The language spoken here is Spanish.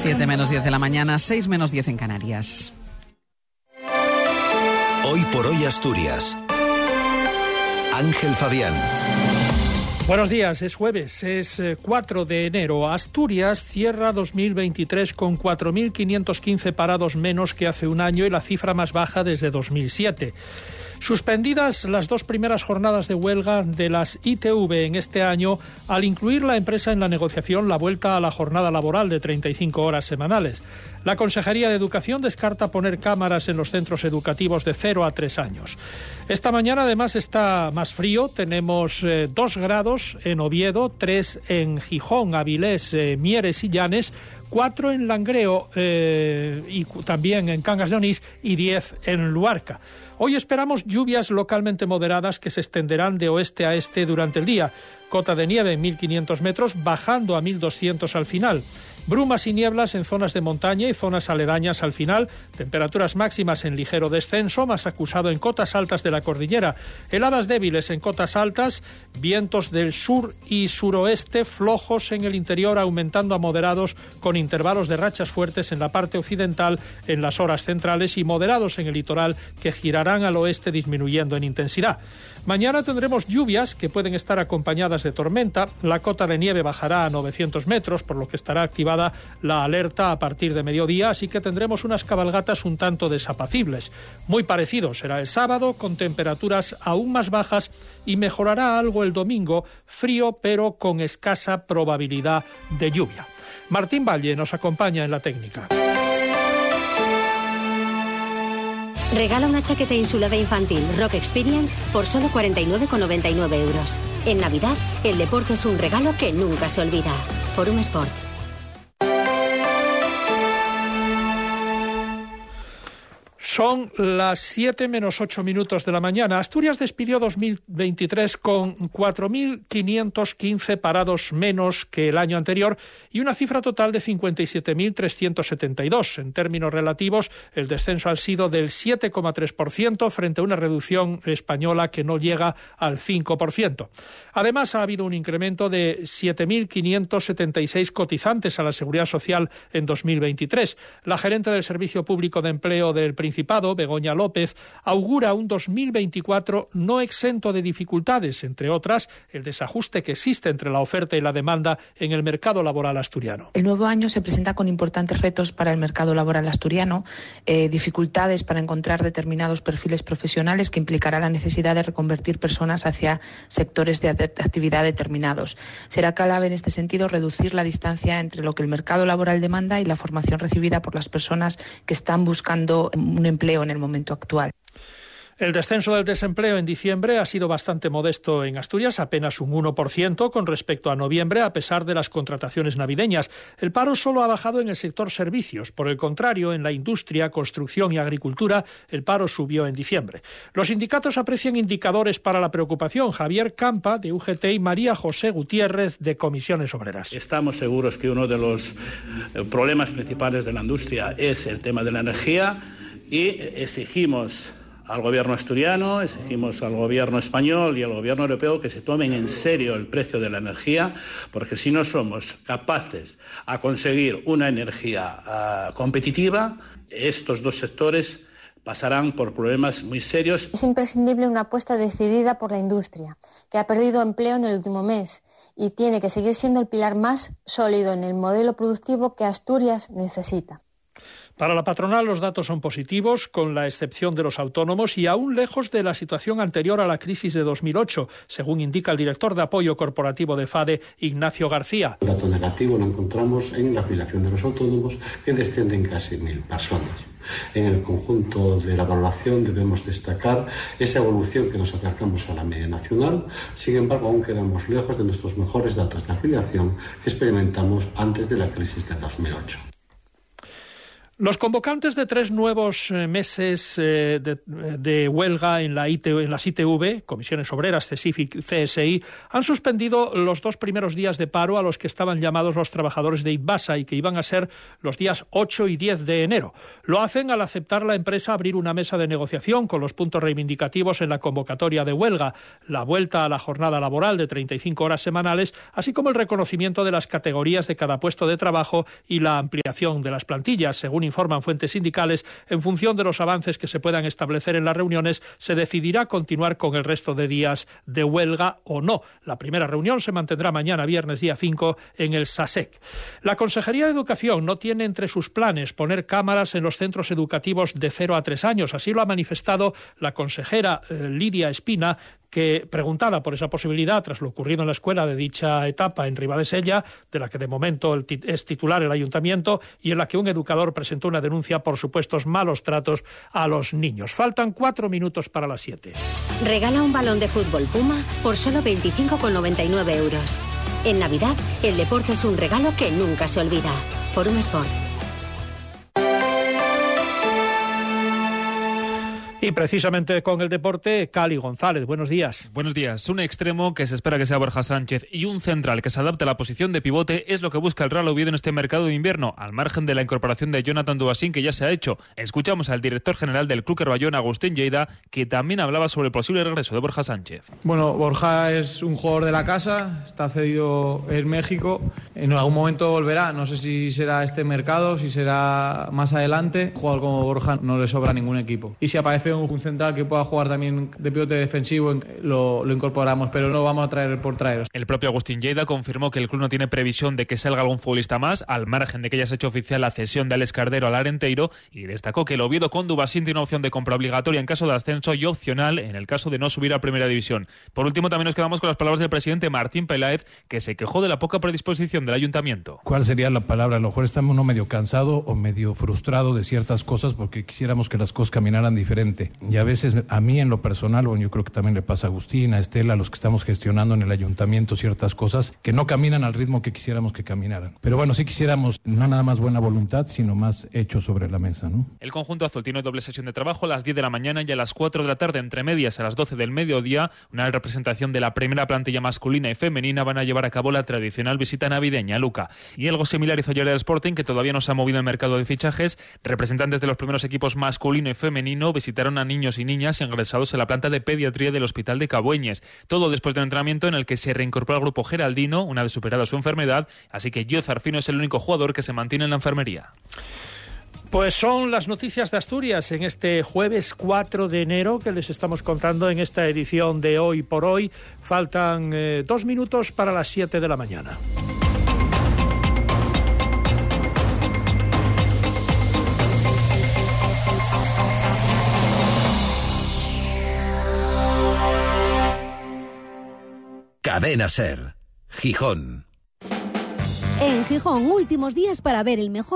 7 menos 10 de la mañana, 6 menos 10 en Canarias. Hoy por hoy Asturias. Ángel Fabián. Buenos días, es jueves, es 4 eh, de enero. Asturias cierra 2023 con 4.515 parados menos que hace un año y la cifra más baja desde 2007. Suspendidas las dos primeras jornadas de huelga de las ITV en este año, al incluir la empresa en la negociación la vuelta a la jornada laboral de 35 horas semanales. La Consejería de Educación descarta poner cámaras en los centros educativos de 0 a 3 años. Esta mañana además está más frío, tenemos 2 eh, grados en Oviedo, 3 en Gijón, Avilés, eh, Mieres y Llanes, 4 en Langreo eh, y también en Cangas de Onís y 10 en Luarca. Hoy esperamos lluvias localmente moderadas que se extenderán de oeste a este durante el día. Cota de nieve en 1.500 metros, bajando a 1.200 al final. Brumas y nieblas en zonas de montaña y zonas aledañas al final. Temperaturas máximas en ligero descenso, más acusado en cotas altas de la cordillera. Heladas débiles en cotas altas, vientos del sur y suroeste flojos en el interior, aumentando a moderados con intervalos de rachas fuertes en la parte occidental en las horas centrales y moderados en el litoral que al oeste disminuyendo en intensidad. Mañana tendremos lluvias que pueden estar acompañadas de tormenta. La cota de nieve bajará a 900 metros, por lo que estará activada la alerta a partir de mediodía, así que tendremos unas cabalgatas un tanto desapacibles. Muy parecido será el sábado, con temperaturas aún más bajas y mejorará algo el domingo, frío pero con escasa probabilidad de lluvia. Martín Valle nos acompaña en la técnica. Regala una chaqueta insulada infantil Rock Experience por solo 49,99 euros. En Navidad, el deporte es un regalo que nunca se olvida. Forum Sport. Son las 7 menos 8 minutos de la mañana. Asturias despidió 2023 con 4.515 parados menos que el año anterior y una cifra total de 57.372. En términos relativos, el descenso ha sido del 7,3% frente a una reducción española que no llega al 5%. Además, ha habido un incremento de 7.576 cotizantes a la Seguridad Social en 2023. La gerente del Servicio Público de Empleo del Principal Begoña López, augura un 2024 no exento de dificultades, entre otras el desajuste que existe entre la oferta y la demanda en el mercado laboral asturiano. El nuevo año se presenta con importantes retos para el mercado laboral asturiano, eh, dificultades para encontrar determinados perfiles profesionales que implicará la necesidad de reconvertir personas hacia sectores de actividad determinados. Será clave en este sentido reducir la distancia entre lo que el mercado laboral demanda y la formación recibida por las personas que están buscando un empleo empleo en el momento actual. El descenso del desempleo en diciembre ha sido bastante modesto en Asturias, apenas un 1% con respecto a noviembre, a pesar de las contrataciones navideñas. El paro solo ha bajado en el sector servicios. Por el contrario, en la industria, construcción y agricultura, el paro subió en diciembre. Los sindicatos aprecian indicadores para la preocupación. Javier Campa, de UGT, y María José Gutiérrez, de Comisiones Obreras. Estamos seguros que uno de los eh, problemas principales de la industria es el tema de la energía y exigimos al gobierno asturiano, exigimos al gobierno español y al gobierno europeo que se tomen en serio el precio de la energía, porque si no somos capaces a conseguir una energía ah, competitiva, estos dos sectores pasarán por problemas muy serios. Es imprescindible una apuesta decidida por la industria, que ha perdido empleo en el último mes y tiene que seguir siendo el pilar más sólido en el modelo productivo que Asturias necesita. Para la patronal los datos son positivos, con la excepción de los autónomos y aún lejos de la situación anterior a la crisis de 2008, según indica el director de apoyo corporativo de FADE, Ignacio García. El dato negativo lo encontramos en la afiliación de los autónomos, que descienden casi mil personas. En el conjunto de la evaluación debemos destacar esa evolución que nos acercamos a la media nacional, sin embargo aún quedamos lejos de nuestros mejores datos de afiliación que experimentamos antes de la crisis de 2008. Los convocantes de tres nuevos eh, meses eh, de, huelga en, la en las ITV, Comisiones Obreras, CSI, han suspendido los dos primeros días de paro a los que estaban llamados los trabajadores de ITBASA y que iban a ser los días 8 y 10 de enero. Lo hacen al aceptar la empresa abrir una mesa de negociación con los puntos reivindicativos en la convocatoria de huelga, la vuelta a la jornada laboral de 35 horas semanales, así como el reconocimiento de las categorías de cada puesto de trabajo y la ampliación de las plantillas, según informan fuentes sindicales, en función de los avances que se puedan establecer en las reuniones, se decidirá continuar con el resto de días de huelga o no. La primera reunión se mantendrá mañana, viernes día 5, en el SASEC. La Consejería de Educación no tiene entre sus planes poner cámaras en los centros educativos de 0 a 3 años. Así lo ha manifestado la consejera eh, Lidia Espina que, preguntada por esa posibilidad tras lo ocurrido en la escuela de dicha etapa en Ribadesella, de la que de momento es titular el ayuntamiento y en la que un educador presentó una denuncia por supuestos malos tratos a los niños. Faltan cuatro minutos para las siete. Regala un balón de fútbol Puma por solo 25,99 euros. En Navidad, el deporte es un regalo que nunca se olvida. Forum Sport. Y precisamente con el deporte, Cali González. Buenos días. Buenos días. Un extremo que se espera que sea Borja Sánchez y un central que se adapte a la posición de pivote es lo que busca el Real Oviedo en este mercado de invierno, al margen de la incorporación de Jonathan Dubasín que ya se ha hecho. Escuchamos al director general del Club Bayón, Agustín Lleida, que también hablaba sobre el posible regreso de Borja Sánchez. Bueno, Borja es un jugador de la casa, está cedido en México. En algún momento volverá. No sé si será este mercado, si será más adelante. Un jugador como Borja no le sobra ningún equipo. Y si aparece un central que pueda jugar también de pivote defensivo, lo, lo, incorporamos, pero no vamos a traer por traer. El propio Agustín Lleida confirmó que el club no tiene previsión de que salga algún futbolista más, al margen de que haya hecho oficial la cesión de Alex Cardero al Arenteiro, y destacó que el Oviedo con Dubasín tiene una opción de compra obligatoria en caso de ascenso y opcional en el caso de no subir a Primera División. Por último, también nos quedamos con las palabras del presidente Martín Peláez, que se quejó de la poca predisposición del ayuntamiento. ¿Cuál sería la palabra? A lo mejor estamos uno medio cansado o medio frustrado de ciertas cosas porque quisiéramos que las cosas caminaran diferente y a veces a mí en lo personal, bueno, yo creo que también le pasa a Agustín, a Estela, a los que estamos gestionando en el ayuntamiento ciertas cosas que no caminan al ritmo que quisiéramos que caminaran. Pero bueno, sí quisiéramos no nada más buena voluntad, sino más hecho sobre la mesa, ¿no? El conjunto azul tiene doble sesión de trabajo a las 10 de la mañana y a las 4 de la tarde, entre medias a las 12 del mediodía, una representación de la primera plantilla masculina y femenina van a llevar a cabo la tradicional visita navideña Luca. Y algo similar hizo ayer el Sporting, que todavía no se ha movido el mercado de fichajes. Representantes de los primeros equipos masculino y femenino a niños y niñas ingresados en la planta de pediatría del Hospital de Cabueñes. Todo después de un entrenamiento en el que se reincorporó al grupo Geraldino, una vez superada su enfermedad, así que Gio Zarfino es el único jugador que se mantiene en la enfermería. Pues son las noticias de Asturias en este jueves 4 de enero que les estamos contando en esta edición de Hoy por Hoy. Faltan eh, dos minutos para las 7 de la mañana. Cadena Ser. Gijón. En Gijón, últimos días para ver el mejor